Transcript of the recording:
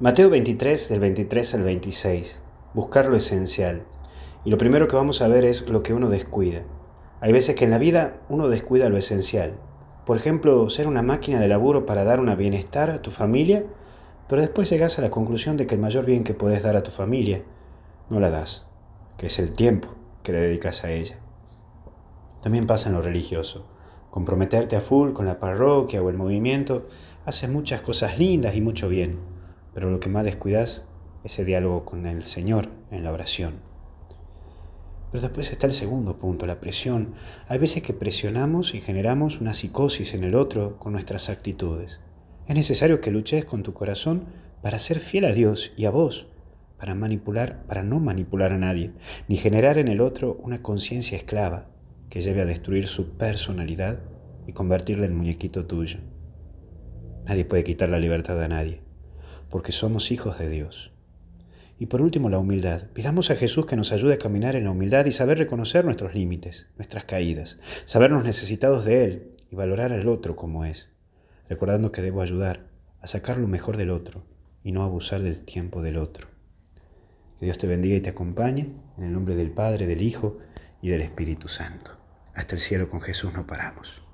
Mateo 23, del 23 al 26. Buscar lo esencial. Y lo primero que vamos a ver es lo que uno descuida. Hay veces que en la vida uno descuida lo esencial. Por ejemplo, ser una máquina de laburo para dar un bienestar a tu familia, pero después llegas a la conclusión de que el mayor bien que puedes dar a tu familia no la das, que es el tiempo que le dedicas a ella. También pasa en lo religioso. Comprometerte a full con la parroquia o el movimiento hace muchas cosas lindas y mucho bien pero lo que más descuidas es ese diálogo con el Señor en la oración. Pero después está el segundo punto, la presión. Hay veces que presionamos y generamos una psicosis en el otro con nuestras actitudes. Es necesario que luches con tu corazón para ser fiel a Dios y a vos, para manipular, para no manipular a nadie, ni generar en el otro una conciencia esclava que lleve a destruir su personalidad y convertirla en muñequito tuyo. Nadie puede quitar la libertad a nadie porque somos hijos de Dios. Y por último, la humildad. Pidamos a Jesús que nos ayude a caminar en la humildad y saber reconocer nuestros límites, nuestras caídas, sabernos necesitados de Él y valorar al otro como es, recordando que debo ayudar a sacar lo mejor del otro y no abusar del tiempo del otro. Que Dios te bendiga y te acompañe en el nombre del Padre, del Hijo y del Espíritu Santo. Hasta el cielo con Jesús no paramos.